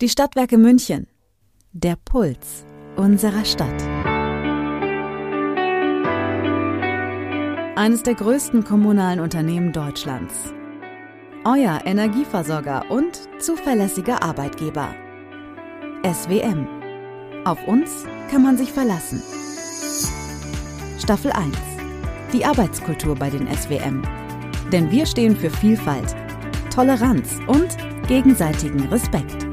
Die Stadtwerke München. Der Puls unserer Stadt. Eines der größten kommunalen Unternehmen Deutschlands. Euer Energieversorger und zuverlässiger Arbeitgeber. SWM. Auf uns kann man sich verlassen. Staffel 1. Die Arbeitskultur bei den SWM. Denn wir stehen für Vielfalt, Toleranz und gegenseitigen Respekt.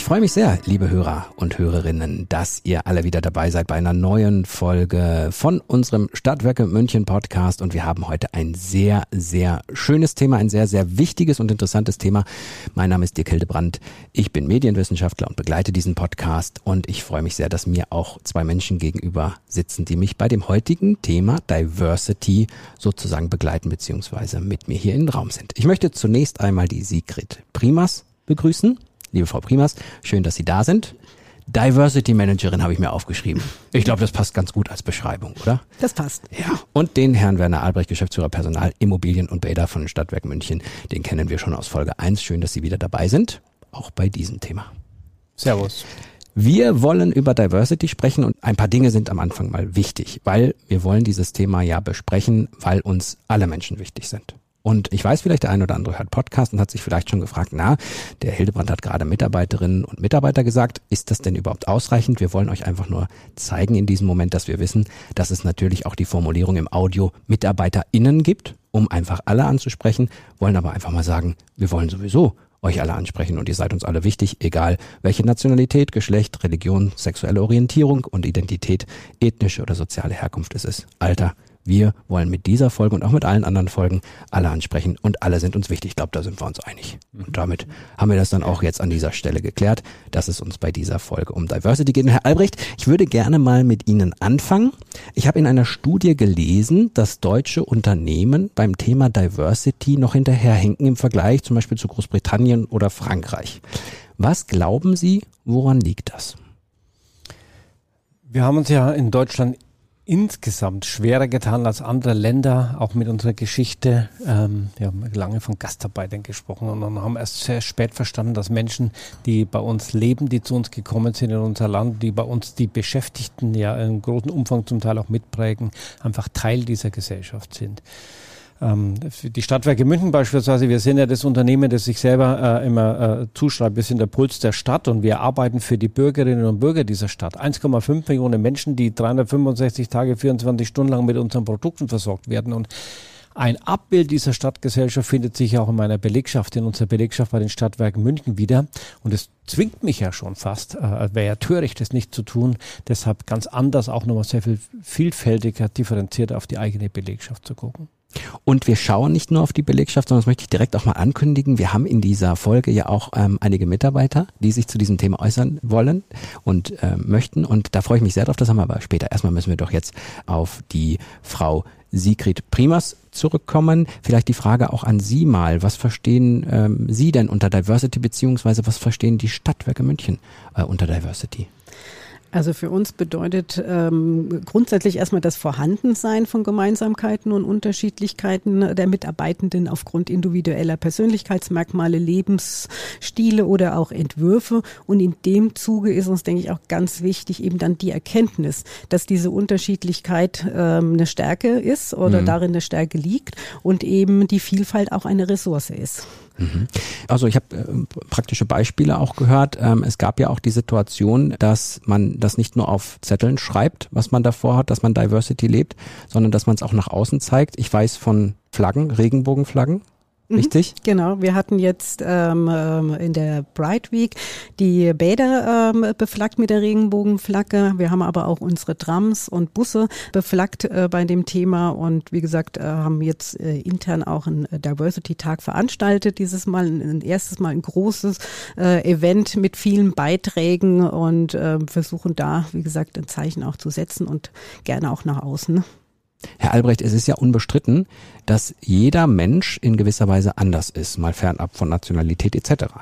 Ich freue mich sehr, liebe Hörer und Hörerinnen, dass ihr alle wieder dabei seid bei einer neuen Folge von unserem Stadtwerke München Podcast. Und wir haben heute ein sehr, sehr schönes Thema, ein sehr, sehr wichtiges und interessantes Thema. Mein Name ist Dirk Hildebrandt. Ich bin Medienwissenschaftler und begleite diesen Podcast. Und ich freue mich sehr, dass mir auch zwei Menschen gegenüber sitzen, die mich bei dem heutigen Thema Diversity sozusagen begleiten, beziehungsweise mit mir hier im Raum sind. Ich möchte zunächst einmal die Sigrid Primas begrüßen. Liebe Frau Primas, schön, dass Sie da sind. Diversity Managerin habe ich mir aufgeschrieben. Ich glaube, das passt ganz gut als Beschreibung, oder? Das passt. Ja. Und den Herrn Werner Albrecht, Geschäftsführer Personal, Immobilien und Bäder von Stadtwerk München. Den kennen wir schon aus Folge 1. Schön, dass Sie wieder dabei sind. Auch bei diesem Thema. Servus. Wir wollen über Diversity sprechen und ein paar Dinge sind am Anfang mal wichtig, weil wir wollen dieses Thema ja besprechen, weil uns alle Menschen wichtig sind. Und ich weiß vielleicht, der eine oder andere hört Podcast und hat sich vielleicht schon gefragt, na, der Hildebrand hat gerade Mitarbeiterinnen und Mitarbeiter gesagt, ist das denn überhaupt ausreichend? Wir wollen euch einfach nur zeigen in diesem Moment, dass wir wissen, dass es natürlich auch die Formulierung im Audio MitarbeiterInnen gibt, um einfach alle anzusprechen, wollen aber einfach mal sagen, wir wollen sowieso euch alle ansprechen und ihr seid uns alle wichtig, egal welche Nationalität, Geschlecht, Religion, sexuelle Orientierung und Identität, ethnische oder soziale Herkunft es ist, Alter, wir wollen mit dieser Folge und auch mit allen anderen Folgen alle ansprechen und alle sind uns wichtig. Ich glaube, da sind wir uns einig. Und damit haben wir das dann auch jetzt an dieser Stelle geklärt, dass es uns bei dieser Folge um Diversity geht. Und Herr Albrecht, ich würde gerne mal mit Ihnen anfangen. Ich habe in einer Studie gelesen, dass deutsche Unternehmen beim Thema Diversity noch hinterherhinken im Vergleich zum Beispiel zu Großbritannien oder Frankreich. Was glauben Sie, woran liegt das? Wir haben uns ja in Deutschland insgesamt schwerer getan als andere Länder, auch mit unserer Geschichte. Ähm, wir haben lange von Gastarbeitern gesprochen und haben erst sehr spät verstanden, dass Menschen, die bei uns leben, die zu uns gekommen sind in unser Land, die bei uns die Beschäftigten ja in großen Umfang zum Teil auch mitprägen, einfach Teil dieser Gesellschaft sind die Stadtwerke München beispielsweise, wir sind ja das Unternehmen, das sich selber äh, immer äh, zuschreibt, wir sind der Puls der Stadt und wir arbeiten für die Bürgerinnen und Bürger dieser Stadt. 1,5 Millionen Menschen, die 365 Tage, 24 Stunden lang mit unseren Produkten versorgt werden und ein Abbild dieser Stadtgesellschaft findet sich auch in meiner Belegschaft, in unserer Belegschaft bei den Stadtwerken München wieder. Und es zwingt mich ja schon fast, äh, wäre ja töricht, das nicht zu tun. Deshalb ganz anders, auch nochmal sehr viel vielfältiger, differenzierter auf die eigene Belegschaft zu gucken. Und wir schauen nicht nur auf die Belegschaft, sondern das möchte ich direkt auch mal ankündigen. Wir haben in dieser Folge ja auch ähm, einige Mitarbeiter, die sich zu diesem Thema äußern wollen und äh, möchten. Und da freue ich mich sehr drauf. Das haben wir aber später. Erstmal müssen wir doch jetzt auf die Frau Sigrid Primas zurückkommen. Vielleicht die Frage auch an Sie mal. Was verstehen ähm, Sie denn unter Diversity, beziehungsweise was verstehen die Stadtwerke München äh, unter Diversity? Also für uns bedeutet ähm, grundsätzlich erstmal das Vorhandensein von Gemeinsamkeiten und Unterschiedlichkeiten der Mitarbeitenden aufgrund individueller Persönlichkeitsmerkmale, Lebensstile oder auch Entwürfe. Und in dem Zuge ist uns, denke ich, auch ganz wichtig eben dann die Erkenntnis, dass diese Unterschiedlichkeit ähm, eine Stärke ist oder mhm. darin eine Stärke liegt und eben die Vielfalt auch eine Ressource ist. Mhm. Also ich habe äh, praktische Beispiele auch gehört. Ähm, es gab ja auch die Situation, dass man das nicht nur auf Zetteln schreibt, was man davor hat, dass man Diversity lebt, sondern dass man es auch nach außen zeigt. Ich weiß von Flaggen, Regenbogenflaggen. Richtig? Genau, wir hatten jetzt ähm, ähm, in der Bright Week die Bäder ähm, beflaggt mit der Regenbogenflagge. Wir haben aber auch unsere Trams und Busse beflaggt äh, bei dem Thema und wie gesagt, äh, haben jetzt äh, intern auch einen Diversity-Tag veranstaltet. Dieses Mal ein, ein, erstes Mal ein großes äh, Event mit vielen Beiträgen und äh, versuchen da, wie gesagt, ein Zeichen auch zu setzen und gerne auch nach außen. Herr Albrecht, es ist ja unbestritten, dass jeder Mensch in gewisser Weise anders ist, mal fernab von Nationalität etc.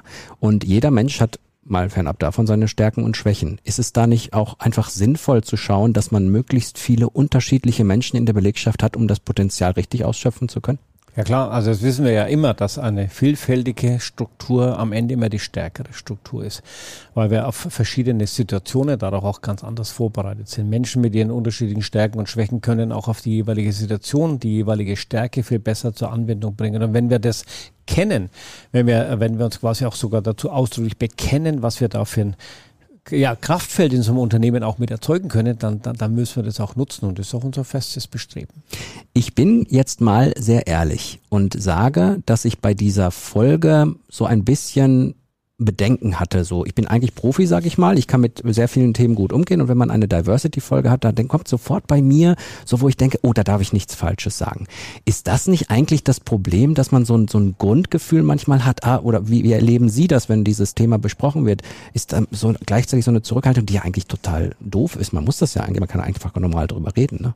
Und jeder Mensch hat mal fernab davon seine Stärken und Schwächen. Ist es da nicht auch einfach sinnvoll zu schauen, dass man möglichst viele unterschiedliche Menschen in der Belegschaft hat, um das Potenzial richtig ausschöpfen zu können? Ja klar, also das wissen wir ja immer, dass eine vielfältige Struktur am Ende immer die stärkere Struktur ist, weil wir auf verschiedene Situationen dadurch auch ganz anders vorbereitet sind. Menschen mit ihren unterschiedlichen Stärken und Schwächen können auch auf die jeweilige Situation, die jeweilige Stärke viel besser zur Anwendung bringen. Und wenn wir das kennen, wenn wir, wenn wir uns quasi auch sogar dazu ausdrücklich bekennen, was wir da für ein ja, Kraftfeld in so einem Unternehmen auch mit erzeugen können, dann, dann, dann müssen wir das auch nutzen und das ist auch unser festes Bestreben. Ich bin jetzt mal sehr ehrlich und sage, dass ich bei dieser Folge so ein bisschen Bedenken hatte. So, ich bin eigentlich Profi, sage ich mal. Ich kann mit sehr vielen Themen gut umgehen. Und wenn man eine Diversity-Folge hat, dann kommt sofort bei mir, so wo ich denke, oh, da darf ich nichts Falsches sagen. Ist das nicht eigentlich das Problem, dass man so ein, so ein Grundgefühl manchmal hat? Ah, oder wie, wie erleben Sie das, wenn dieses Thema besprochen wird? Ist da so gleichzeitig so eine Zurückhaltung, die ja eigentlich total doof ist. Man muss das ja eigentlich, man kann einfach normal drüber reden, ne?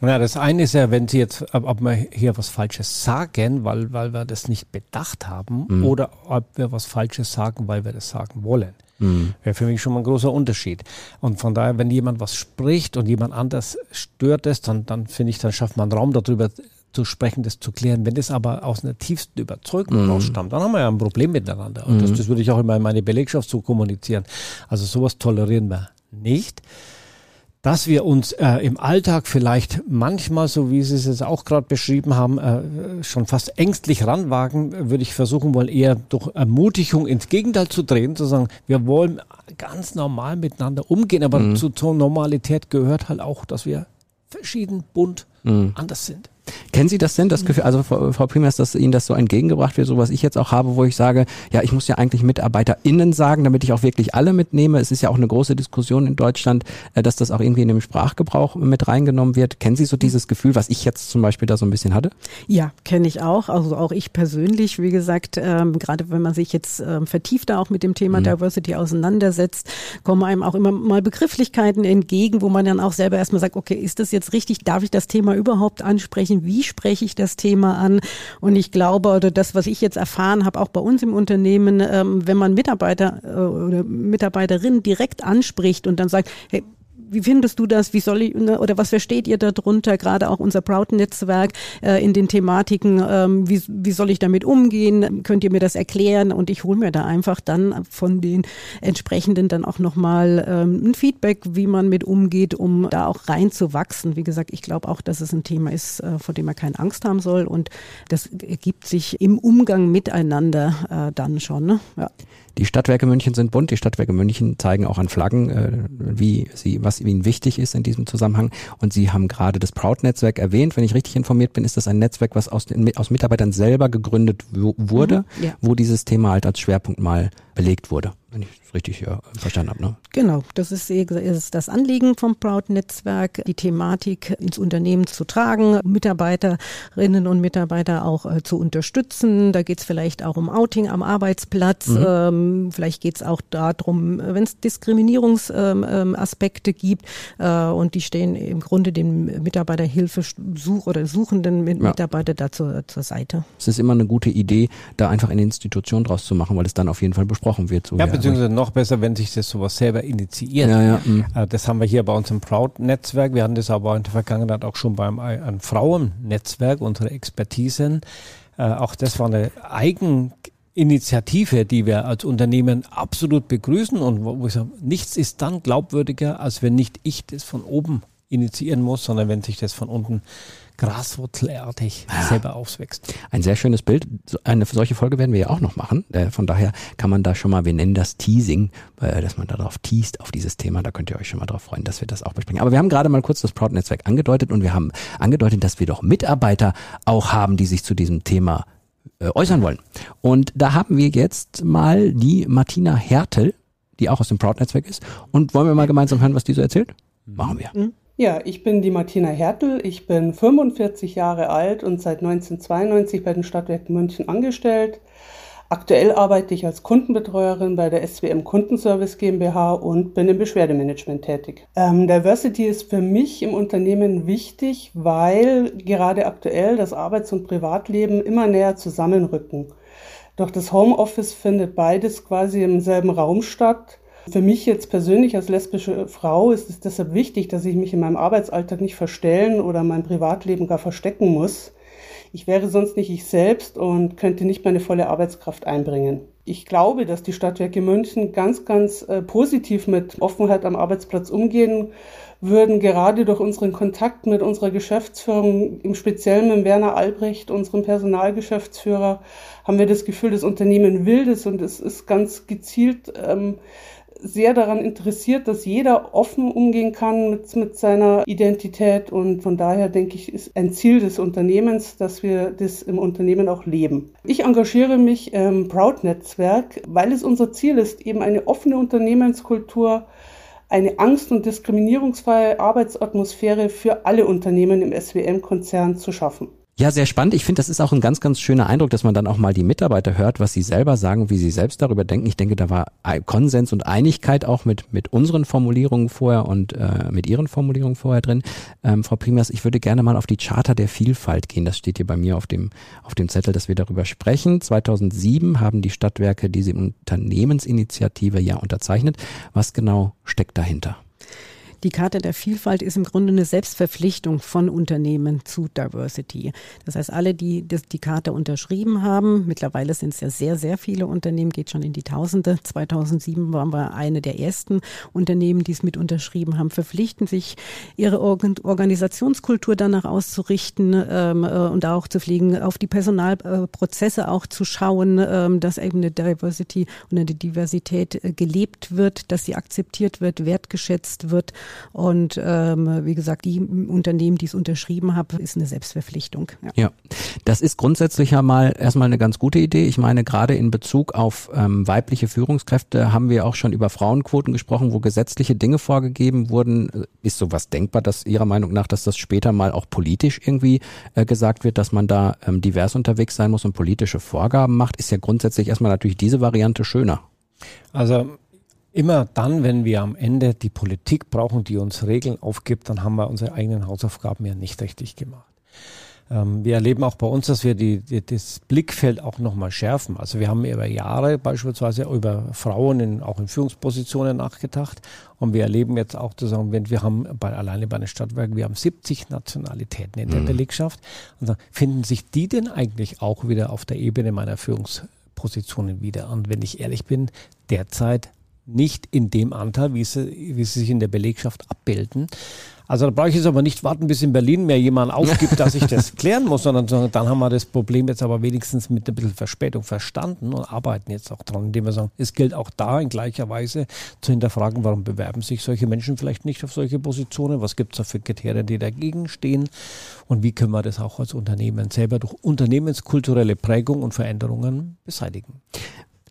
Ja, das eine ist ja, wenn Sie jetzt, ob wir hier was Falsches sagen, weil, weil wir das nicht bedacht haben, mhm. oder ob wir was Falsches sagen, weil wir das sagen wollen. Mhm. Wäre für mich schon mal ein großer Unterschied. Und von daher, wenn jemand was spricht und jemand anders stört es, dann, dann finde ich, dann schafft man Raum darüber zu sprechen, das zu klären. Wenn das aber aus einer tiefsten Überzeugung mhm. rausstammt, dann haben wir ja ein Problem miteinander. Und das, mhm. das würde ich auch immer in meine Belegschaft so kommunizieren. Also sowas tolerieren wir nicht dass wir uns äh, im Alltag vielleicht manchmal, so wie Sie es jetzt auch gerade beschrieben haben, äh, schon fast ängstlich ranwagen, würde ich versuchen wollen, eher durch Ermutigung ins Gegenteil zu drehen, zu sagen, wir wollen ganz normal miteinander umgehen, aber mhm. zu, zur Normalität gehört halt auch, dass wir verschieden, bunt, mhm. anders sind. Kennen Sie das denn, das Gefühl, also Frau Primers, dass Ihnen das so entgegengebracht wird, so was ich jetzt auch habe, wo ich sage, ja, ich muss ja eigentlich MitarbeiterInnen sagen, damit ich auch wirklich alle mitnehme. Es ist ja auch eine große Diskussion in Deutschland, äh, dass das auch irgendwie in dem Sprachgebrauch mit reingenommen wird. Kennen Sie so dieses Gefühl, was ich jetzt zum Beispiel da so ein bisschen hatte? Ja, kenne ich auch. Also auch ich persönlich, wie gesagt, ähm, gerade wenn man sich jetzt ähm, vertiefter auch mit dem Thema mhm. Diversity auseinandersetzt, kommen einem auch immer mal Begrifflichkeiten entgegen, wo man dann auch selber erstmal sagt, okay, ist das jetzt richtig? Darf ich das Thema überhaupt ansprechen? Wie spreche ich das Thema an. Und ich glaube, oder das, was ich jetzt erfahren habe, auch bei uns im Unternehmen, ähm, wenn man Mitarbeiter äh, oder Mitarbeiterinnen direkt anspricht und dann sagt, hey, wie findest du das? Wie soll ich, ne, oder was versteht ihr darunter? Gerade auch unser Proud-Netzwerk äh, in den Thematiken, ähm, wie, wie soll ich damit umgehen? Könnt ihr mir das erklären? Und ich hole mir da einfach dann von den entsprechenden dann auch nochmal ähm, ein Feedback, wie man mit umgeht, um da auch reinzuwachsen. Wie gesagt, ich glaube auch, dass es ein Thema ist, äh, vor dem man keine Angst haben soll. Und das ergibt sich im Umgang miteinander äh, dann schon. Ne? Ja. Die Stadtwerke München sind bunt. Die Stadtwerke München zeigen auch an Flaggen, äh, wie sie, was ihnen wichtig ist in diesem Zusammenhang. Und Sie haben gerade das Proud-Netzwerk erwähnt. Wenn ich richtig informiert bin, ist das ein Netzwerk, was aus, den, aus Mitarbeitern selber gegründet wurde, mhm, ja. wo dieses Thema halt als Schwerpunkt mal belegt wurde wenn ich es richtig ja, verstanden habe. Ne? Genau, das ist, ist das Anliegen vom Proud-Netzwerk, die Thematik ins Unternehmen zu tragen, Mitarbeiterinnen und Mitarbeiter auch äh, zu unterstützen. Da geht es vielleicht auch um Outing am Arbeitsplatz. Mhm. Ähm, vielleicht geht es auch darum, wenn es Diskriminierungsaspekte ähm, gibt äh, und die stehen im Grunde dem Mitarbeiterhilfe such oder suchenden Mitarbeiter ja. da zur, zur Seite. Es ist immer eine gute Idee, da einfach eine Institution draus zu machen, weil es dann auf jeden Fall besprochen wird. So ja, beziehungsweise noch besser, wenn sich das sowas selber initiiert. Ja, ja, mhm. äh, das haben wir hier bei uns im Proud-Netzwerk. Wir hatten das aber in der Vergangenheit auch schon beim ein Frauennetzwerk, unsere Expertisen. Äh, auch das war eine Eigeninitiative, die wir als Unternehmen absolut begrüßen und wo ich sage, nichts ist dann glaubwürdiger, als wenn nicht ich das von oben initiieren muss, sondern wenn sich das von unten graswurzelartig ja. selber auswächst. Ein sehr schönes Bild. Eine solche Folge werden wir ja auch noch machen. Äh, von daher kann man da schon mal, wir nennen das Teasing, äh, dass man darauf teast auf dieses Thema. Da könnt ihr euch schon mal darauf freuen, dass wir das auch besprechen. Aber wir haben gerade mal kurz das Proud-Netzwerk angedeutet und wir haben angedeutet, dass wir doch Mitarbeiter auch haben, die sich zu diesem Thema äh, äußern wollen. Und da haben wir jetzt mal die Martina Hertel, die auch aus dem Proud-Netzwerk ist. Und wollen wir mal gemeinsam hören, was die so erzählt? Machen wir. Mhm. Ja, ich bin die Martina Hertel. Ich bin 45 Jahre alt und seit 1992 bei den Stadtwerken München angestellt. Aktuell arbeite ich als Kundenbetreuerin bei der SWM Kundenservice GmbH und bin im Beschwerdemanagement tätig. Ähm, Diversity ist für mich im Unternehmen wichtig, weil gerade aktuell das Arbeits- und Privatleben immer näher zusammenrücken. Doch das Homeoffice findet beides quasi im selben Raum statt. Für mich jetzt persönlich als lesbische Frau ist es deshalb wichtig, dass ich mich in meinem Arbeitsalltag nicht verstellen oder mein Privatleben gar verstecken muss. Ich wäre sonst nicht ich selbst und könnte nicht meine volle Arbeitskraft einbringen. Ich glaube, dass die Stadtwerke München ganz, ganz äh, positiv mit Offenheit am Arbeitsplatz umgehen würden, gerade durch unseren Kontakt mit unserer Geschäftsführung, im Speziellen mit Werner Albrecht, unserem Personalgeschäftsführer, haben wir das Gefühl, das Unternehmen will das und es ist ganz gezielt ähm, sehr daran interessiert, dass jeder offen umgehen kann mit, mit seiner Identität. Und von daher denke ich, ist ein Ziel des Unternehmens, dass wir das im Unternehmen auch leben. Ich engagiere mich im Proud-Netzwerk, weil es unser Ziel ist, eben eine offene Unternehmenskultur, eine angst- und diskriminierungsfreie Arbeitsatmosphäre für alle Unternehmen im SWM-Konzern zu schaffen. Ja, sehr spannend. Ich finde, das ist auch ein ganz, ganz schöner Eindruck, dass man dann auch mal die Mitarbeiter hört, was sie selber sagen, wie sie selbst darüber denken. Ich denke, da war Konsens und Einigkeit auch mit, mit unseren Formulierungen vorher und äh, mit Ihren Formulierungen vorher drin. Ähm, Frau Primas, ich würde gerne mal auf die Charta der Vielfalt gehen. Das steht hier bei mir auf dem, auf dem Zettel, dass wir darüber sprechen. 2007 haben die Stadtwerke diese Unternehmensinitiative ja unterzeichnet. Was genau steckt dahinter? Die Karte der Vielfalt ist im Grunde eine Selbstverpflichtung von Unternehmen zu Diversity. Das heißt, alle, die die Karte unterschrieben haben, mittlerweile sind es ja sehr, sehr viele Unternehmen, geht schon in die Tausende. 2007 waren wir eine der ersten Unternehmen, die es mit unterschrieben haben, verpflichten sich, ihre Organisationskultur danach auszurichten ähm, äh, und auch zu pflegen, auf die Personalprozesse auch zu schauen, ähm, dass eben eine Diversity und eine Diversität äh, gelebt wird, dass sie akzeptiert wird, wertgeschätzt wird und ähm, wie gesagt, die Unternehmen, die es unterschrieben haben, ist eine Selbstverpflichtung. Ja. ja, das ist grundsätzlich ja mal erstmal eine ganz gute Idee. Ich meine, gerade in Bezug auf ähm, weibliche Führungskräfte haben wir auch schon über Frauenquoten gesprochen, wo gesetzliche Dinge vorgegeben wurden. Ist sowas denkbar, dass Ihrer Meinung nach, dass das später mal auch politisch irgendwie äh, gesagt wird, dass man da ähm, divers unterwegs sein muss und politische Vorgaben macht? Ist ja grundsätzlich erstmal natürlich diese Variante schöner. Also immer dann, wenn wir am Ende die Politik brauchen, die uns Regeln aufgibt, dann haben wir unsere eigenen Hausaufgaben ja nicht richtig gemacht. Ähm, wir erleben auch bei uns, dass wir die, die, das Blickfeld auch nochmal schärfen. Also wir haben über Jahre beispielsweise über Frauen in, auch in Führungspositionen nachgedacht und wir erleben jetzt auch zu sagen, wenn wir haben bei, alleine bei den Stadtwerken, wir haben 70 Nationalitäten in der mhm. Belegschaft und dann finden sich die denn eigentlich auch wieder auf der Ebene meiner Führungspositionen wieder? Und wenn ich ehrlich bin, derzeit nicht in dem Anteil, wie sie, wie sie sich in der Belegschaft abbilden. Also da brauche ich jetzt aber nicht warten, bis in Berlin mir jemand aufgibt, dass ich das klären muss, sondern dann haben wir das Problem jetzt aber wenigstens mit ein bisschen Verspätung verstanden und arbeiten jetzt auch dran, indem wir sagen, es gilt auch da in gleicher Weise zu hinterfragen, warum bewerben sich solche Menschen vielleicht nicht auf solche Positionen, was gibt es da für Kriterien, die dagegen stehen? Und wie können wir das auch als Unternehmen selber durch unternehmenskulturelle Prägung und Veränderungen beseitigen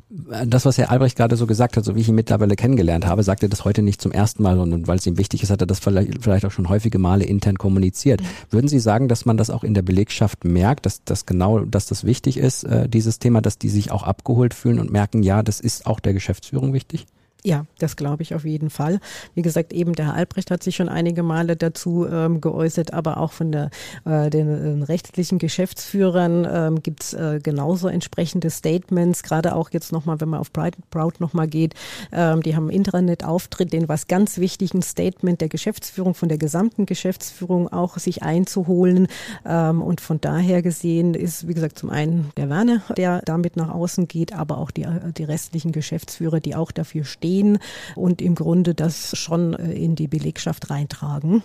das, was Herr Albrecht gerade so gesagt hat, so wie ich ihn mittlerweile kennengelernt habe, sagt er das heute nicht zum ersten Mal, sondern weil es ihm wichtig ist, hat er das vielleicht, vielleicht auch schon häufige Male intern kommuniziert. Mhm. Würden Sie sagen, dass man das auch in der Belegschaft merkt, dass, dass genau, dass das wichtig ist, äh, dieses Thema, dass die sich auch abgeholt fühlen und merken, ja, das ist auch der Geschäftsführung wichtig? Ja, das glaube ich auf jeden Fall. Wie gesagt, eben der Herr Albrecht hat sich schon einige Male dazu ähm, geäußert, aber auch von der, äh, den rechtlichen Geschäftsführern ähm, gibt es äh, genauso entsprechende Statements, gerade auch jetzt nochmal, wenn man auf Bright, Proud nochmal geht, ähm, die haben einen Internetauftritt, den was ganz wichtig, ein Statement der Geschäftsführung, von der gesamten Geschäftsführung auch sich einzuholen. Ähm, und von daher gesehen ist, wie gesagt, zum einen der Werner, der damit nach außen geht, aber auch die, äh, die restlichen Geschäftsführer, die auch dafür stehen stehen und im Grunde das schon äh, in die Belegschaft reintragen.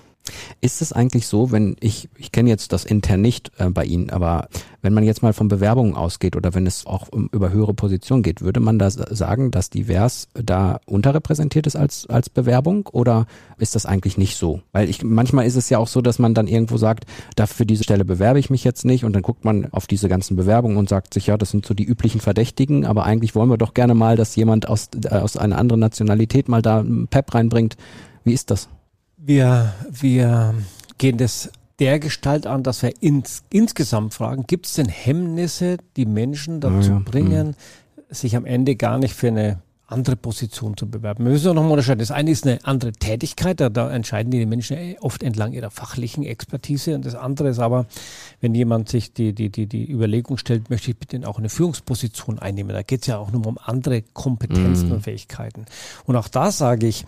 Ist es eigentlich so, wenn ich, ich kenne jetzt das intern nicht äh, bei Ihnen, aber wenn man jetzt mal von Bewerbungen ausgeht oder wenn es auch um, über höhere Positionen geht, würde man da sagen, dass divers da unterrepräsentiert ist als, als Bewerbung oder ist das eigentlich nicht so? Weil ich, manchmal ist es ja auch so, dass man dann irgendwo sagt, da für diese Stelle bewerbe ich mich jetzt nicht und dann guckt man auf diese ganzen Bewerbungen und sagt sich, ja, das sind so die üblichen Verdächtigen, aber eigentlich wollen wir doch gerne mal, dass jemand aus, äh, aus einer anderen Nationalität mal da Pep reinbringt. Wie ist das? Wir, wir gehen das der Gestalt an, dass wir ins, insgesamt fragen, gibt es denn Hemmnisse, die Menschen dazu ja, bringen, sich am Ende gar nicht für eine andere Position zu bewerben. Wir müssen auch nochmal unterscheiden. Das eine ist eine andere Tätigkeit, da, da entscheiden die Menschen oft entlang ihrer fachlichen Expertise. Und das andere ist aber, wenn jemand sich die, die, die, die Überlegung stellt, möchte ich bitte auch eine Führungsposition einnehmen. Da geht es ja auch nur um andere Kompetenzen mhm. und Fähigkeiten. Und auch da sage ich,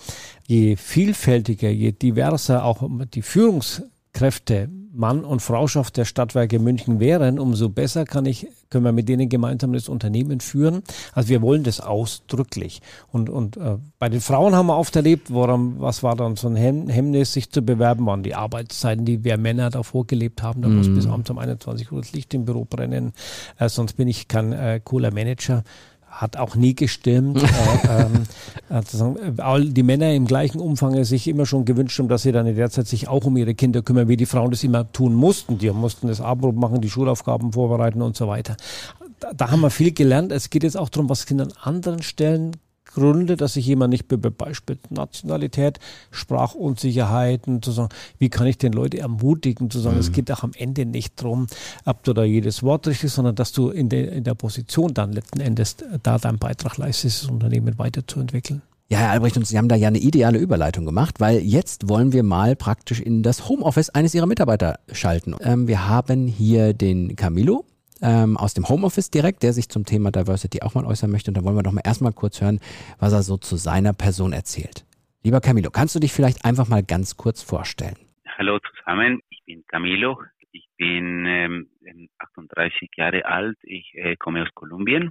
je vielfältiger, je diverser auch die Führungskräfte Mann und Frauschaft der Stadtwerke München wären, umso besser kann ich, können wir mit denen gemeinsam das Unternehmen führen. Also wir wollen das ausdrücklich. Und, und äh, bei den Frauen haben wir oft erlebt, woran, was war dann so ein Hemmnis, sich zu bewerben, waren die Arbeitszeiten, die wir Männer davor gelebt haben. Da mm. muss bis abends um 21 Uhr das Licht im Büro brennen, äh, sonst bin ich kein äh, cooler Manager hat auch nie gestimmt. äh, all die Männer im gleichen Umfang sich immer schon gewünscht haben, dass sie dann in der Zeit sich auch um ihre Kinder kümmern, wie die Frauen das immer tun mussten. Die mussten das Abendbrot machen, die Schulaufgaben vorbereiten und so weiter. Da, da haben wir viel gelernt. Es geht jetzt auch darum, was Kinder an anderen Stellen Gründe, dass sich jemand nicht beispielsweise Nationalität, Sprachunsicherheiten, zu sagen, wie kann ich den Leute ermutigen, zu sagen, mhm. es geht auch am Ende nicht darum, ob du da jedes Wort richtig, sondern dass du in der, in der Position dann letzten Endes da deinen Beitrag leistest, das Unternehmen weiterzuentwickeln. Ja, Herr Albrecht, und Sie haben da ja eine ideale Überleitung gemacht, weil jetzt wollen wir mal praktisch in das Homeoffice eines Ihrer Mitarbeiter schalten. Ähm, wir haben hier den Camilo, ähm, aus dem Homeoffice direkt, der sich zum Thema Diversity auch mal äußern möchte. Und da wollen wir doch mal erstmal kurz hören, was er so zu seiner Person erzählt. Lieber Camilo, kannst du dich vielleicht einfach mal ganz kurz vorstellen? Hallo zusammen, ich bin Camilo. Ich bin ähm, 38 Jahre alt. Ich äh, komme aus Kolumbien.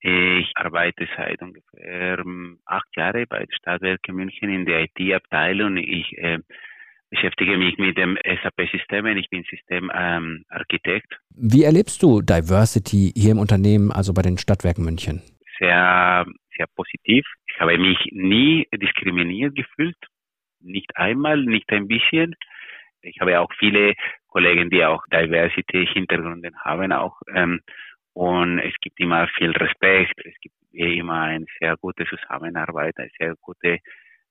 Ich arbeite seit ungefähr ähm, acht Jahren bei der Stadtwerke München in der IT-Abteilung. Ich äh, beschäftige mich mit dem SAP-Systemen. Ich bin Systemarchitekt. Ähm, Wie erlebst du Diversity hier im Unternehmen, also bei den Stadtwerken München? Sehr, sehr positiv. Ich habe mich nie diskriminiert gefühlt. Nicht einmal, nicht ein bisschen. Ich habe auch viele Kollegen, die auch Diversity-Hintergründe haben auch. Ähm, und es gibt immer viel Respekt. Es gibt immer eine sehr gute Zusammenarbeit, eine sehr gute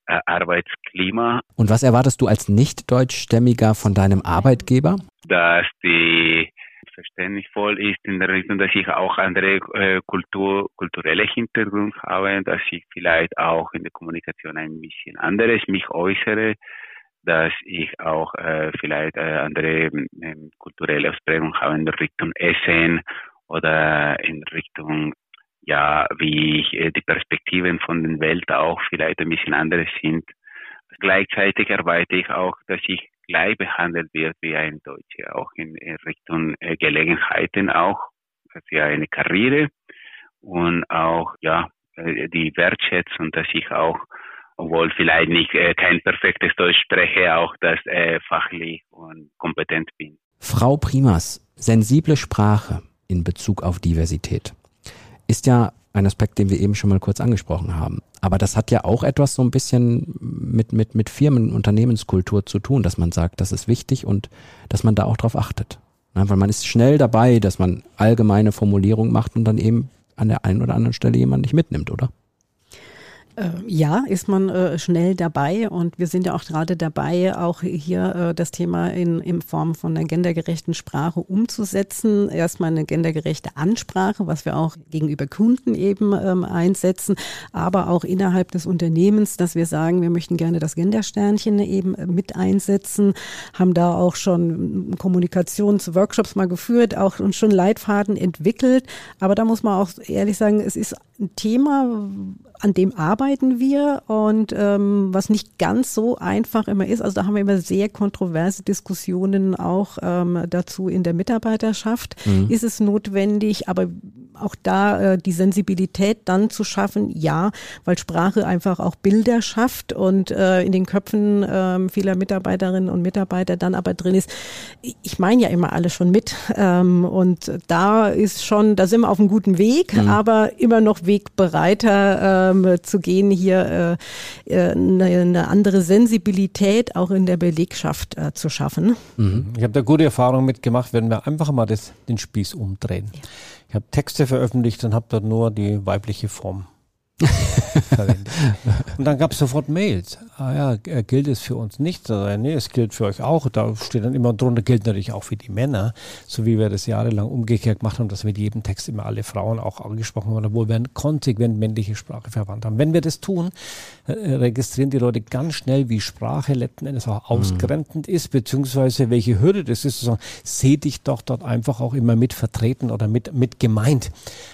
Arbeitsklima. Und was erwartest du als nicht-deutschstämmiger von deinem Arbeitgeber? Dass die verständnisvoll ist in der Richtung, dass ich auch andere äh, Kultur, kulturelle Hintergrund habe, dass ich vielleicht auch in der Kommunikation ein bisschen anderes mich äußere, dass ich auch äh, vielleicht äh, andere äh, kulturelle Ausprägung habe in der Richtung Essen oder in Richtung ja, wie äh, die Perspektiven von der Welt auch vielleicht ein bisschen anders sind. Gleichzeitig erwarte ich auch, dass ich gleich behandelt wird wie ein Deutscher, auch in, in Richtung äh, Gelegenheiten auch für eine Karriere und auch ja äh, die Wertschätzung, dass ich auch, obwohl vielleicht nicht kein perfektes Deutsch spreche, auch das äh, fachlich und kompetent bin. Frau Primas, sensible Sprache in Bezug auf Diversität ist ja ein Aspekt, den wir eben schon mal kurz angesprochen haben. Aber das hat ja auch etwas so ein bisschen mit, mit, mit Firmen, Unternehmenskultur zu tun, dass man sagt, das ist wichtig und dass man da auch drauf achtet. Ja, weil man ist schnell dabei, dass man allgemeine Formulierungen macht und dann eben an der einen oder anderen Stelle jemand nicht mitnimmt, oder? Äh, ja, ist man äh, schnell dabei und wir sind ja auch gerade dabei, auch hier äh, das Thema in, in Form von einer gendergerechten Sprache umzusetzen. Erstmal eine gendergerechte Ansprache, was wir auch gegenüber Kunden eben ähm, einsetzen, aber auch innerhalb des Unternehmens, dass wir sagen, wir möchten gerne das Gendersternchen eben mit einsetzen, haben da auch schon Kommunikationsworkshops mal geführt, auch und schon Leitfaden entwickelt. Aber da muss man auch ehrlich sagen, es ist ein Thema, an dem arbeiten wir und ähm, was nicht ganz so einfach immer ist. Also da haben wir immer sehr kontroverse Diskussionen auch ähm, dazu in der Mitarbeiterschaft. Mhm. Ist es notwendig, aber auch da äh, die Sensibilität dann zu schaffen, ja, weil Sprache einfach auch Bilder schafft und äh, in den Köpfen äh, vieler Mitarbeiterinnen und Mitarbeiter dann aber drin ist. Ich meine ja immer alle schon mit ähm, und da ist schon, da sind wir auf einem guten Weg, mhm. aber immer noch wegbereiter ähm, zu gehen, hier äh, äh, eine, eine andere Sensibilität auch in der Belegschaft äh, zu schaffen. Mhm. Ich habe da gute Erfahrungen mitgemacht, wenn wir einfach mal das, den Spieß umdrehen. Ja. Ich habe Texte veröffentlicht und habe dort nur die weibliche Form verwendet. Und dann gab es sofort Mails. Ah ja, äh, gilt es für uns nicht? Also, nee, es gilt für euch auch. Da steht dann immer drunter, gilt natürlich auch für die Männer, so wie wir das jahrelang umgekehrt gemacht haben, dass wir jedem Text immer alle Frauen auch angesprochen haben, obwohl wir konsequent männliche Sprache verwandt haben. Wenn wir das tun, äh, registrieren die Leute ganz schnell, wie Sprache letzten Endes auch mhm. ausgrenzend mhm. ist, beziehungsweise welche Hürde das ist, zu sagen, seh dich doch dort einfach auch immer mit vertreten oder mit, mit gemeint.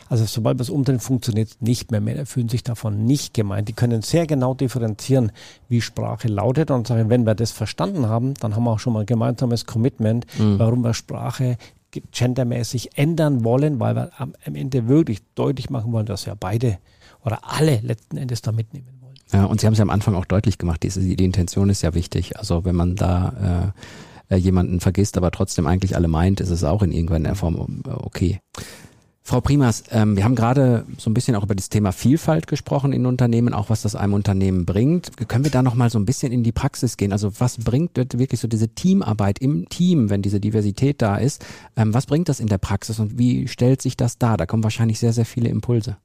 Also sobald das Umdrehen funktioniert, nicht mehr Männer fühlen sich davon nicht gemeint. Die können sehr genau differenzieren, wie Sprache lautet und sagen, wenn wir das verstanden haben, dann haben wir auch schon mal ein gemeinsames Commitment, mhm. warum wir Sprache gendermäßig ändern wollen, weil wir am Ende wirklich deutlich machen wollen, dass wir beide oder alle letzten Endes da mitnehmen wollen. Ja, und Sie haben es ja am Anfang auch deutlich gemacht, die, die Intention ist ja wichtig. Also wenn man da äh, äh jemanden vergisst, aber trotzdem eigentlich alle meint, ist es auch in irgendeiner Form okay. Frau Primas, ähm, wir haben gerade so ein bisschen auch über das Thema Vielfalt gesprochen in Unternehmen, auch was das einem Unternehmen bringt. Können wir da noch mal so ein bisschen in die Praxis gehen? Also was bringt wirklich so diese Teamarbeit im Team, wenn diese Diversität da ist? Ähm, was bringt das in der Praxis und wie stellt sich das dar? Da kommen wahrscheinlich sehr, sehr viele Impulse.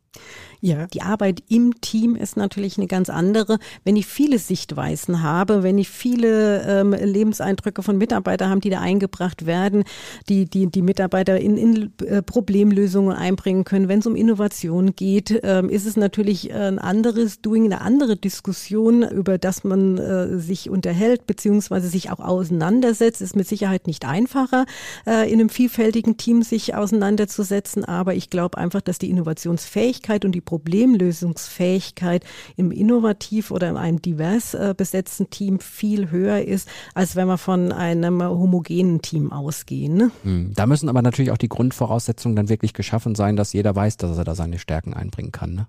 Ja, die Arbeit im Team ist natürlich eine ganz andere. Wenn ich viele Sichtweisen habe, wenn ich viele ähm, Lebenseindrücke von Mitarbeitern habe, die da eingebracht werden, die die, die Mitarbeiter in, in äh, Problemlösungen einbringen können, wenn es um Innovation geht, ähm, ist es natürlich ein anderes Doing, eine andere Diskussion, über das man äh, sich unterhält, beziehungsweise sich auch auseinandersetzt. Ist mit Sicherheit nicht einfacher, äh, in einem vielfältigen Team sich auseinanderzusetzen, aber ich glaube einfach, dass die Innovationsfähigkeit und die Problemlösungsfähigkeit im innovativ oder in einem divers äh, besetzten Team viel höher ist, als wenn wir von einem homogenen Team ausgehen. Ne? Hm. Da müssen aber natürlich auch die Grundvoraussetzungen dann wirklich geschaffen sein, dass jeder weiß, dass er da seine Stärken einbringen kann. Ne?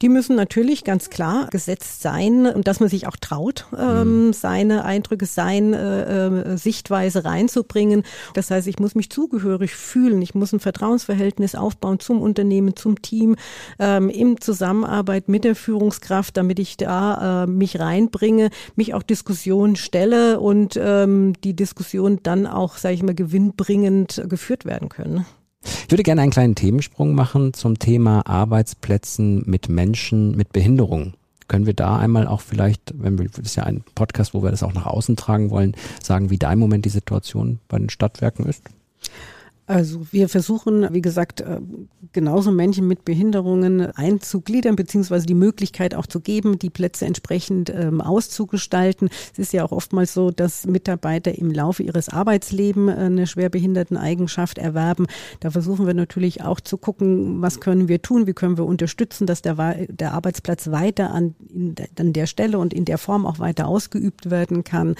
Die müssen natürlich ganz klar gesetzt sein und dass man sich auch traut, ähm, mhm. seine Eindrücke, seine äh, Sichtweise reinzubringen. Das heißt, ich muss mich zugehörig fühlen, ich muss ein Vertrauensverhältnis aufbauen zum Unternehmen, zum Team, ähm, in Zusammenarbeit mit der Führungskraft, damit ich da äh, mich reinbringe, mich auch Diskussionen stelle und ähm, die Diskussion dann auch, sage ich mal, gewinnbringend geführt werden können. Ich würde gerne einen kleinen Themensprung machen zum Thema Arbeitsplätzen mit Menschen mit Behinderung. Können wir da einmal auch vielleicht, wenn wir, das ist ja ein Podcast, wo wir das auch nach außen tragen wollen, sagen, wie da im Moment die Situation bei den Stadtwerken ist? Also wir versuchen, wie gesagt, äh, genauso Menschen mit Behinderungen einzugliedern, beziehungsweise die Möglichkeit auch zu geben, die Plätze entsprechend ähm, auszugestalten. Es ist ja auch oftmals so, dass Mitarbeiter im Laufe ihres Arbeitslebens äh, eine schwerbehinderten Eigenschaft erwerben. Da versuchen wir natürlich auch zu gucken, was können wir tun, wie können wir unterstützen, dass der, der Arbeitsplatz weiter an, an der Stelle und in der Form auch weiter ausgeübt werden kann.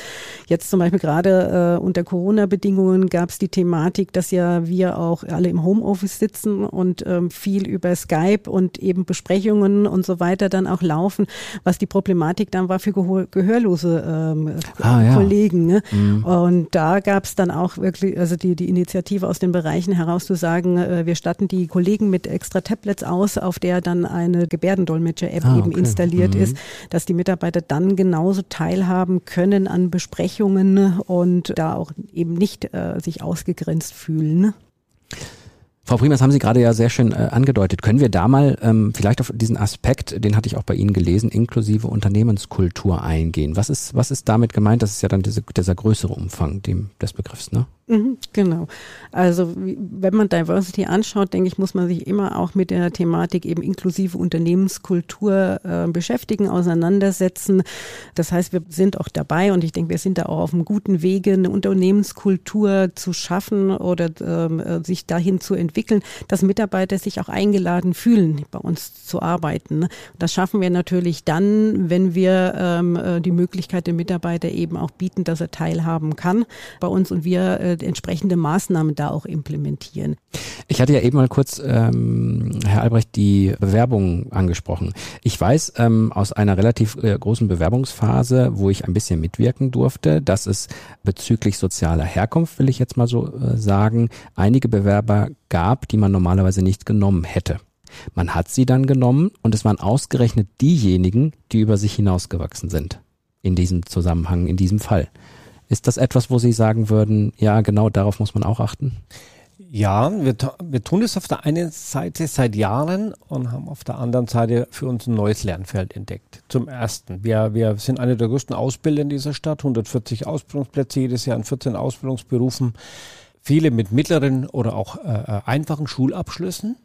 Jetzt zum Beispiel gerade äh, unter Corona-Bedingungen gab es die Thematik, dass ja wir auch alle im Homeoffice sitzen und ähm, viel über Skype und eben Besprechungen und so weiter dann auch laufen, was die Problematik dann war für Gehör gehörlose ähm, ah, ja. Kollegen. Ne? Mhm. Und da gab es dann auch wirklich, also die, die Initiative aus den Bereichen heraus zu sagen, äh, wir statten die Kollegen mit extra Tablets aus, auf der dann eine Gebärdendolmetscher-App ah, eben okay. installiert mhm. ist, dass die Mitarbeiter dann genauso teilhaben können an Besprechungen und da auch eben nicht äh, sich ausgegrenzt fühlen. Frau Primas, haben Sie gerade ja sehr schön äh, angedeutet. Können wir da mal ähm, vielleicht auf diesen Aspekt, den hatte ich auch bei Ihnen gelesen, inklusive Unternehmenskultur eingehen? Was ist, was ist damit gemeint? Das ist ja dann diese, dieser größere Umfang dem, des Begriffs, ne? Mhm, genau. Also wenn man Diversity anschaut, denke ich, muss man sich immer auch mit der Thematik eben inklusive Unternehmenskultur äh, beschäftigen, auseinandersetzen. Das heißt, wir sind auch dabei und ich denke, wir sind da auch auf einem guten Wege, eine Unternehmenskultur zu schaffen oder ähm, äh, sich dahin zu entwickeln, dass Mitarbeiter sich auch eingeladen fühlen, bei uns zu arbeiten. Das schaffen wir natürlich dann, wenn wir ähm, äh, die Möglichkeit den Mitarbeiter eben auch bieten, dass er teilhaben kann bei uns und wir äh, entsprechende Maßnahmen da auch implementieren. Ich hatte ja eben mal kurz, ähm, Herr Albrecht, die Bewerbung angesprochen. Ich weiß ähm, aus einer relativ äh, großen Bewerbungsphase, wo ich ein bisschen mitwirken durfte, dass es bezüglich sozialer Herkunft, will ich jetzt mal so äh, sagen, einige Bewerber gab, die man normalerweise nicht genommen hätte. Man hat sie dann genommen und es waren ausgerechnet diejenigen, die über sich hinausgewachsen sind. In diesem Zusammenhang, in diesem Fall. Ist das etwas, wo Sie sagen würden, ja, genau darauf muss man auch achten? Ja, wir, wir tun es auf der einen Seite seit Jahren und haben auf der anderen Seite für uns ein neues Lernfeld entdeckt. Zum ersten, wir, wir sind eine der größten Ausbilder in dieser Stadt, 140 Ausbildungsplätze jedes Jahr in 14 Ausbildungsberufen, viele mit mittleren oder auch äh, äh, einfachen Schulabschlüssen,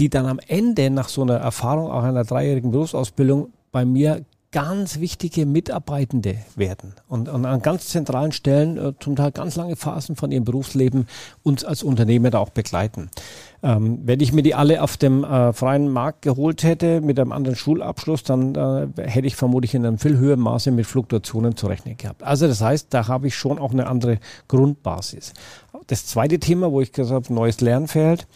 die dann am Ende nach so einer Erfahrung, auch einer dreijährigen Berufsausbildung, bei mir ganz wichtige Mitarbeitende werden und, und an ganz zentralen Stellen äh, zum Teil ganz lange Phasen von ihrem Berufsleben uns als Unternehmer da auch begleiten. Ähm, wenn ich mir die alle auf dem äh, freien Markt geholt hätte mit einem anderen Schulabschluss, dann äh, hätte ich vermutlich in einem viel höheren Maße mit Fluktuationen zu rechnen gehabt. Also das heißt, da habe ich schon auch eine andere Grundbasis. Das zweite Thema, wo ich gesagt habe, neues Lernfeld.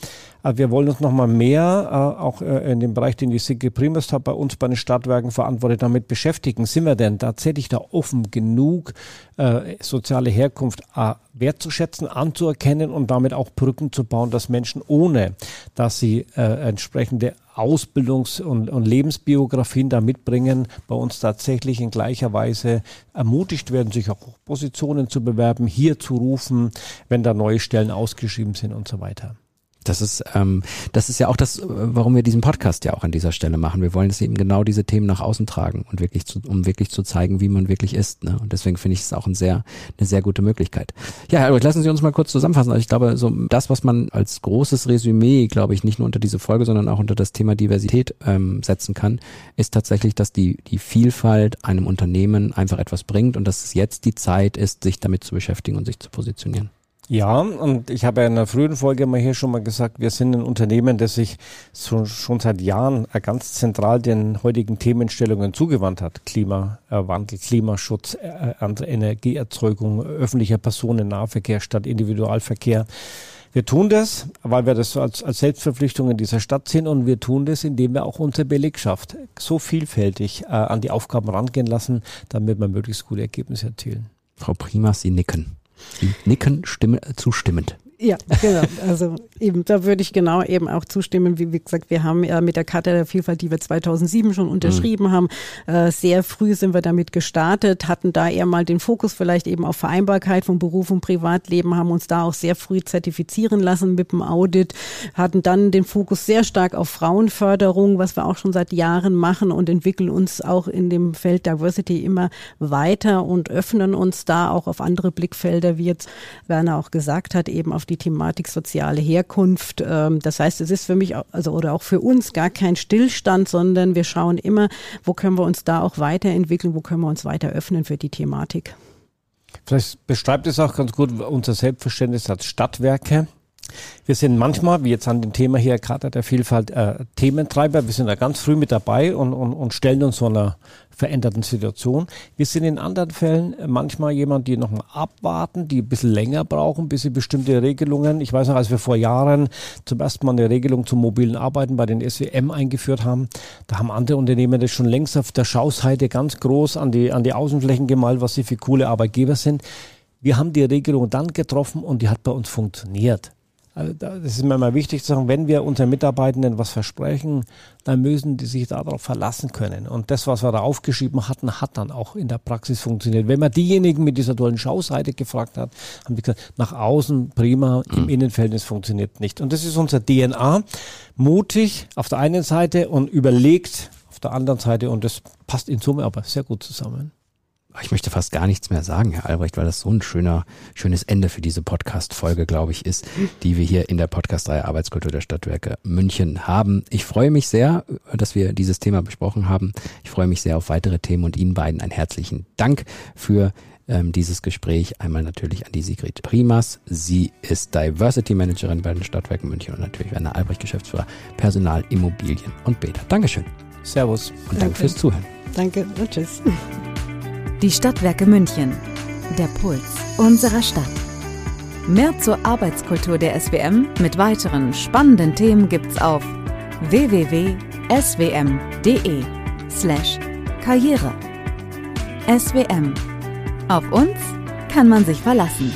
Also wir wollen uns nochmal mehr, äh, auch äh, in dem Bereich, den die Sigge Primus bei uns bei den Stadtwerken verantwortet, damit beschäftigen. Sind wir denn tatsächlich da offen genug, äh, soziale Herkunft äh, wertzuschätzen, anzuerkennen und damit auch Brücken zu bauen, dass Menschen ohne, dass sie äh, entsprechende Ausbildungs- und Lebensbiografien da mitbringen, bei uns tatsächlich in gleicher Weise ermutigt werden, sich auch Positionen zu bewerben, hier zu rufen, wenn da neue Stellen ausgeschrieben sind und so weiter. Das ist, ähm, das ist ja auch das, warum wir diesen Podcast ja auch an dieser Stelle machen. Wir wollen es eben genau diese Themen nach außen tragen und wirklich zu, um wirklich zu zeigen, wie man wirklich ist. Ne? Und deswegen finde ich es auch ein sehr, eine sehr gute Möglichkeit. Ja, Herr Albrecht, lassen Sie uns mal kurz zusammenfassen. Also ich glaube, so das, was man als großes Resümee, glaube ich, nicht nur unter diese Folge, sondern auch unter das Thema Diversität ähm, setzen kann, ist tatsächlich, dass die, die Vielfalt einem Unternehmen einfach etwas bringt und dass es jetzt die Zeit ist, sich damit zu beschäftigen und sich zu positionieren. Ja, und ich habe in einer frühen Folge mal hier schon mal gesagt, wir sind ein Unternehmen, das sich so, schon seit Jahren ganz zentral den heutigen Themenstellungen zugewandt hat. Klimawandel, Klimaschutz, äh, Energieerzeugung, öffentlicher Personennahverkehr statt Individualverkehr. Wir tun das, weil wir das als, als Selbstverpflichtung in dieser Stadt sehen und wir tun das, indem wir auch unsere Belegschaft so vielfältig äh, an die Aufgaben rangehen lassen, damit wir möglichst gute Ergebnisse erzielen. Frau Primas, Sie nicken. Nicken stimme, zustimmend. Ja, genau. Also eben, da würde ich genau eben auch zustimmen. Wie, wie gesagt, wir haben ja mit der Charta der Vielfalt, die wir 2007 schon unterschrieben mhm. haben, äh, sehr früh sind wir damit gestartet, hatten da eher mal den Fokus vielleicht eben auf Vereinbarkeit von Beruf und Privatleben, haben uns da auch sehr früh zertifizieren lassen mit dem Audit, hatten dann den Fokus sehr stark auf Frauenförderung, was wir auch schon seit Jahren machen und entwickeln uns auch in dem Feld Diversity immer weiter und öffnen uns da auch auf andere Blickfelder, wie jetzt Werner auch gesagt hat, eben auf die Thematik soziale Herkunft. Ähm, das heißt, es ist für mich also oder auch für uns gar kein Stillstand, sondern wir schauen immer, wo können wir uns da auch weiterentwickeln, wo können wir uns weiter öffnen für die Thematik. Vielleicht beschreibt es auch ganz gut unser Selbstverständnis als Stadtwerke. Wir sind manchmal, wie jetzt an dem Thema hier gerade der Vielfalt, äh, Thementreiber. Wir sind da ganz früh mit dabei und, und, und stellen uns so einer veränderten Situation. Wir sind in anderen Fällen manchmal jemand, die noch mal abwarten, die ein bisschen länger brauchen, bis sie bestimmte Regelungen, ich weiß noch, als wir vor Jahren zum ersten Mal eine Regelung zum mobilen Arbeiten bei den SWM eingeführt haben, da haben andere Unternehmen das schon längst auf der Schauseite ganz groß an die, an die Außenflächen gemalt, was sie für coole Arbeitgeber sind. Wir haben die Regelung dann getroffen und die hat bei uns funktioniert. Also das ist mir immer wichtig zu sagen, wenn wir unseren Mitarbeitenden was versprechen, dann müssen die sich darauf verlassen können. Und das, was wir da aufgeschrieben hatten, hat dann auch in der Praxis funktioniert. Wenn man diejenigen mit dieser tollen Schauseite gefragt hat, haben die gesagt, nach außen prima, im mhm. Innenverhältnis funktioniert nicht. Und das ist unser DNA. Mutig auf der einen Seite und überlegt auf der anderen Seite. Und das passt in Summe aber sehr gut zusammen ich möchte fast gar nichts mehr sagen, Herr Albrecht, weil das so ein schöner, schönes Ende für diese Podcast-Folge, glaube ich, ist, die wir hier in der Podcast-Reihe Arbeitskultur der Stadtwerke München haben. Ich freue mich sehr, dass wir dieses Thema besprochen haben. Ich freue mich sehr auf weitere Themen und Ihnen beiden einen herzlichen Dank für ähm, dieses Gespräch. Einmal natürlich an die Sigrid Primas. Sie ist Diversity Managerin bei den Stadtwerken München und natürlich Werner Albrecht, Geschäftsführer Personal, Immobilien und Bäder. Dankeschön. Servus. Und danke, danke fürs Zuhören. Danke und tschüss. Die Stadtwerke München. Der Puls unserer Stadt. Mehr zur Arbeitskultur der SWM mit weiteren spannenden Themen gibt's auf www.swm.de slash Karriere. SWM. Auf uns kann man sich verlassen.